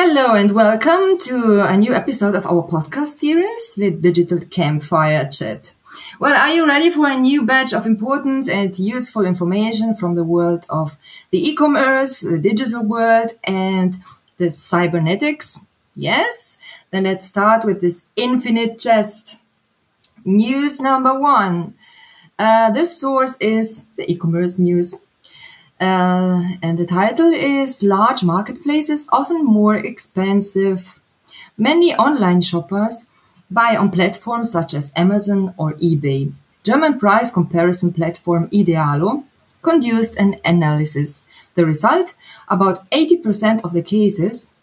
Hello and welcome to a new episode of our podcast series, the Digital Campfire Chat. Well, are you ready for a new batch of important and useful information from the world of the e-commerce, the digital world, and the cybernetics? Yes? Then let's start with this infinite chest. News number one. Uh, this source is the e-commerce news. Uh, and the title is Large Marketplaces Often More Expensive. Many online shoppers buy on platforms such as Amazon or eBay. German price comparison platform Idealo conducted an analysis. The result about 80% of the cases,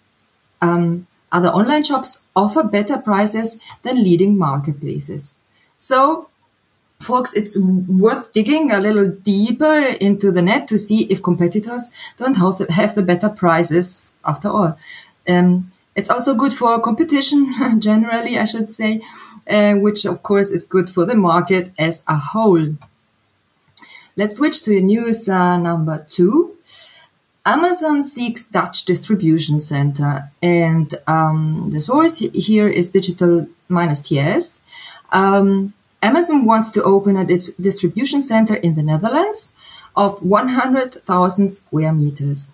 um, other online shops offer better prices than leading marketplaces. So folks, it's worth digging a little deeper into the net to see if competitors don't have the, have the better prices after all. Um, it's also good for competition generally, I should say, uh, which of course is good for the market as a whole. Let's switch to news uh, number two. Amazon seeks Dutch distribution center, and um, the source here is digital minus TS. Um, Amazon wants to open a distribution center in the Netherlands of 100,000 square meters.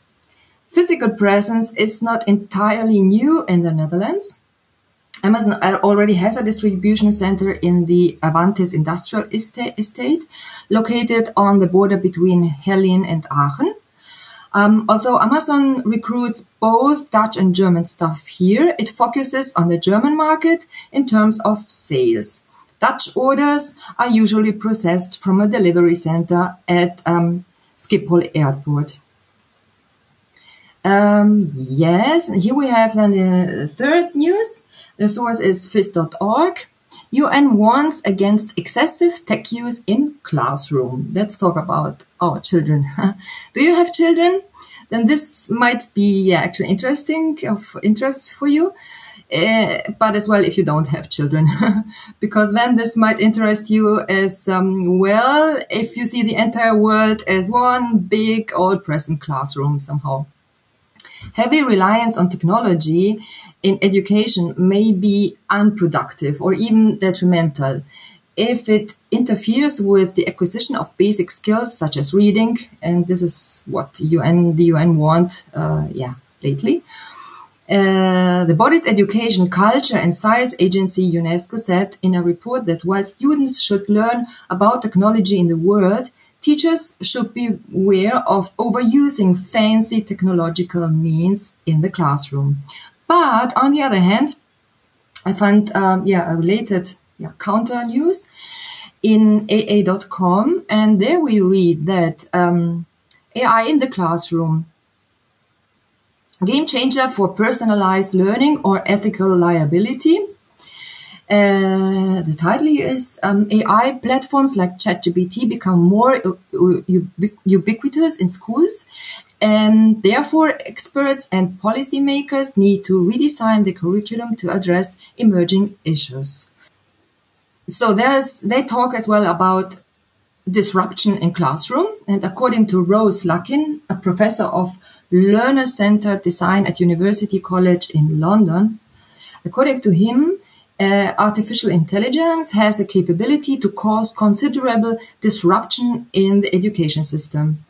Physical presence is not entirely new in the Netherlands. Amazon already has a distribution center in the Avantis industrial estate, located on the border between Heerlen and Aachen. Um, although Amazon recruits both Dutch and German staff here, it focuses on the German market in terms of sales. Dutch orders are usually processed from a delivery center at um, Schiphol Airport. Um, yes, here we have then the third news. The source is phys.org. UN warns against excessive tech use in classroom. Let's talk about our children. Do you have children? Then this might be yeah, actually interesting of interest for you. Uh, but as well if you don't have children, because then this might interest you as um, well if you see the entire world as one big old present classroom somehow. Heavy reliance on technology in education may be unproductive or even detrimental if it interferes with the acquisition of basic skills such as reading, and this is what UN the UN want, uh, yeah, lately uh, the body's education, culture and science agency UNESCO said in a report that while students should learn about technology in the world, teachers should be aware of overusing fancy technological means in the classroom. But on the other hand, I found um, yeah a related yeah, counter news in AA.com, and there we read that um, AI in the classroom game changer for personalized learning or ethical liability. Uh, the title is um, AI platforms like ChatGPT become more ubiquitous in schools, and therefore experts and policymakers need to redesign the curriculum to address emerging issues. So there's they talk as well about disruption in classroom, and according to Rose Luckin, a professor of learner-centered design at University College in London. According to him, uh, artificial intelligence has a capability to cause considerable disruption in the education system.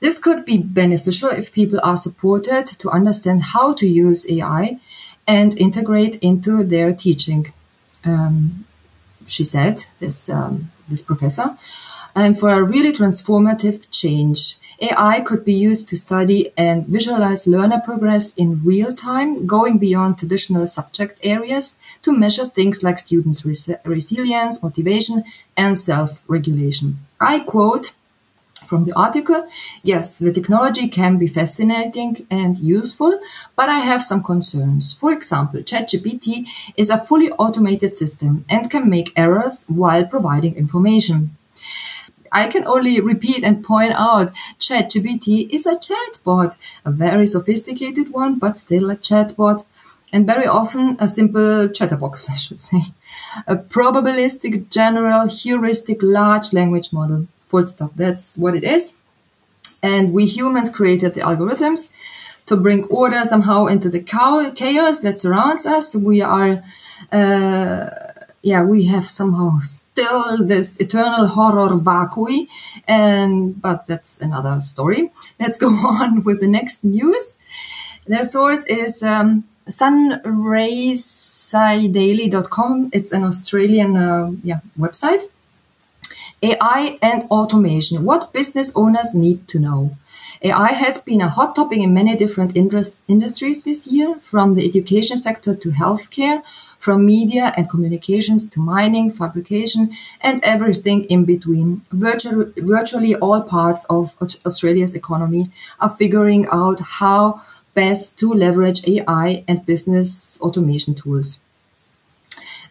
This could be beneficial if people are supported to understand how to use AI and integrate into their teaching. Um, she said, this um, this professor, and for a really transformative change. AI could be used to study and visualize learner progress in real time, going beyond traditional subject areas to measure things like students' res- resilience, motivation, and self regulation. I quote from the article Yes, the technology can be fascinating and useful, but I have some concerns. For example, ChatGPT is a fully automated system and can make errors while providing information. I can only repeat and point out ChatGPT is a chatbot, a very sophisticated one, but still a chatbot, and very often a simple chatterbox, I should say. A probabilistic, general, heuristic, large language model. Full stop. That's what it is. And we humans created the algorithms to bring order somehow into the chaos that surrounds us. We are, uh, yeah, we have somehow still this eternal horror vacui, and but that's another story. Let's go on with the next news. Their source is um, sunraysiadaily.com. It's an Australian uh, yeah, website. AI and automation. What business owners need to know. AI has been a hot topic in many different industries this year, from the education sector to healthcare, from media and communications to mining, fabrication, and everything in between. Virtually, virtually all parts of Australia's economy are figuring out how best to leverage AI and business automation tools.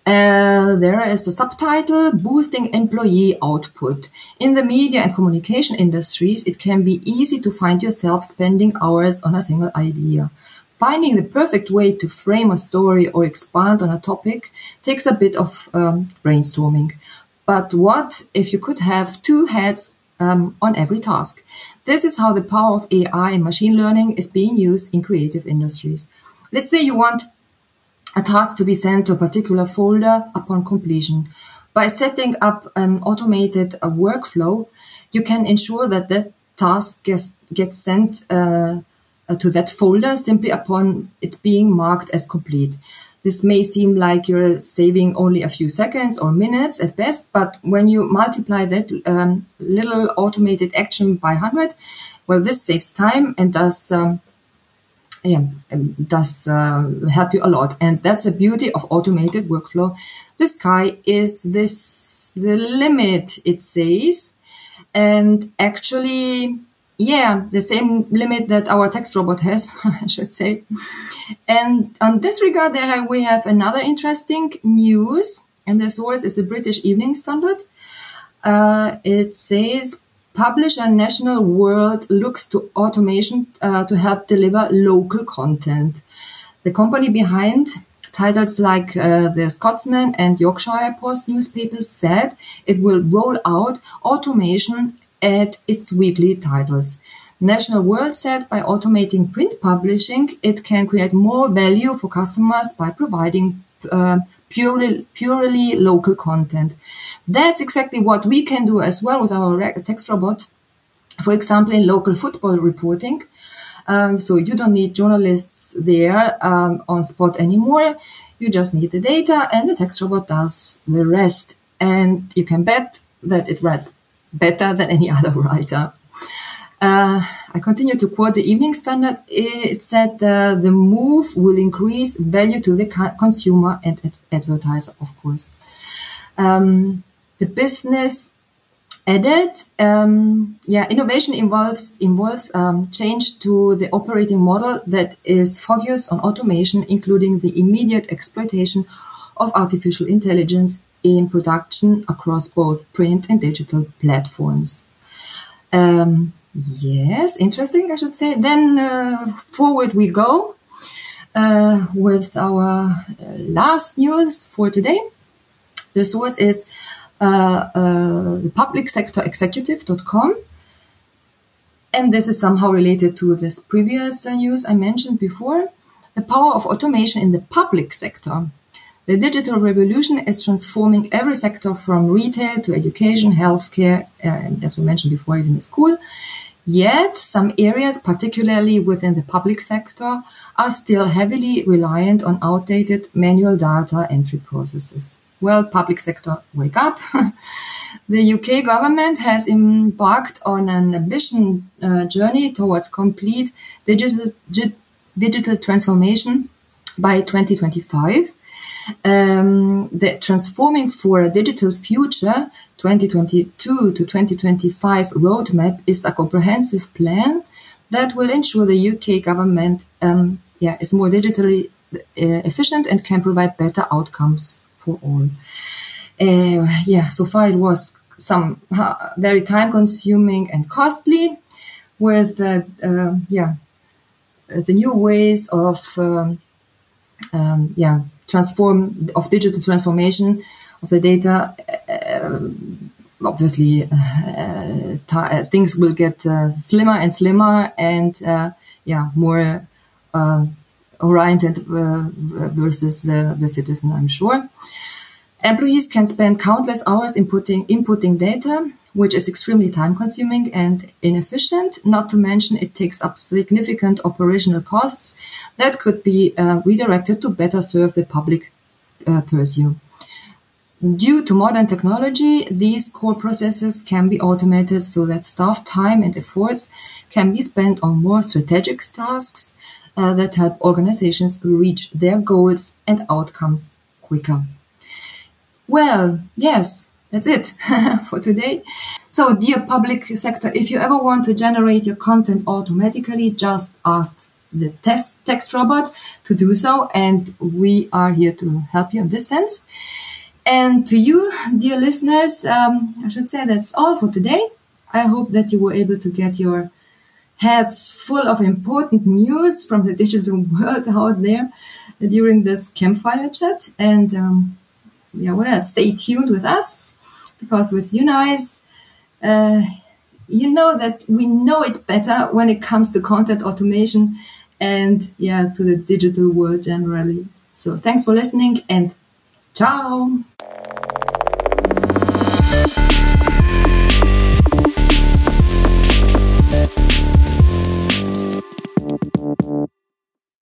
Uh, there is a subtitle boosting employee output. In the media and communication industries, it can be easy to find yourself spending hours on a single idea. Finding the perfect way to frame a story or expand on a topic takes a bit of um, brainstorming. But what if you could have two heads um, on every task? This is how the power of AI and machine learning is being used in creative industries. Let's say you want a task to be sent to a particular folder upon completion. By setting up an automated uh, workflow, you can ensure that that task gets, gets sent uh, to that folder simply upon it being marked as complete. This may seem like you're saving only a few seconds or minutes at best, but when you multiply that um, little automated action by 100, well, this saves time and does um, yeah, um, does uh, help you a lot. And that's the beauty of automated workflow. The sky is this limit, it says. And actually, yeah, the same limit that our text robot has, I should say. And on this regard, there we have another interesting news, and the source is the British Evening Standard. Uh, it says publisher National World looks to automation uh, to help deliver local content. The company behind titles like uh, the Scotsman and Yorkshire Post newspapers said it will roll out automation at its weekly titles. National World said by automating print publishing, it can create more value for customers by providing uh, purely purely local content. That's exactly what we can do as well with our text robot. For example, in local football reporting. Um, so you don't need journalists there um, on spot anymore. You just need the data, and the text robot does the rest. And you can bet that it writes better than any other writer. Uh, I continue to quote the Evening Standard. It said uh, the move will increase value to the consumer and ad- advertiser, of course. Um, the business added, um, yeah, innovation involves involves um, change to the operating model that is focused on automation, including the immediate exploitation of artificial intelligence in production across both print and digital platforms. Um, Yes, interesting, I should say. Then uh, forward we go uh, with our uh, last news for today. The source is uh, uh, the. And this is somehow related to this previous uh, news I mentioned before. The power of automation in the public sector. The digital revolution is transforming every sector from retail to education, healthcare, as we mentioned before, even the school. Yet, some areas, particularly within the public sector, are still heavily reliant on outdated manual data entry processes. Well, public sector, wake up. the UK government has embarked on an ambitious uh, journey towards complete digital, digital transformation by 2025 um, the Transforming for a Digital Future 2022 to 2025 roadmap is a comprehensive plan that will ensure the UK government um, yeah, is more digitally uh, efficient and can provide better outcomes for all. Uh, yeah, so far it was some uh, very time consuming and costly with uh, yeah the new ways of um, um, yeah transform of digital transformation of the data. Uh, obviously, uh, things will get uh, slimmer and slimmer, and uh, yeah, more uh, oriented uh, versus the, the citizen, I'm sure. Employees can spend countless hours inputting, inputting data, which is extremely time consuming and inefficient, not to mention it takes up significant operational costs that could be uh, redirected to better serve the public uh. Due to modern technology, these core processes can be automated so that staff time and efforts can be spent on more strategic tasks uh, that help organizations reach their goals and outcomes quicker. Well, yes, that's it for today. So, dear public sector, if you ever want to generate your content automatically, just ask the text, text robot to do so, and we are here to help you in this sense. And to you, dear listeners, um, I should say that's all for today. I hope that you were able to get your heads full of important news from the digital world out there during this campfire chat. And um, yeah, well, stay tuned with us because with uNaice, uh, you know that we know it better when it comes to content automation and yeah, to the digital world generally. So thanks for listening and ciao.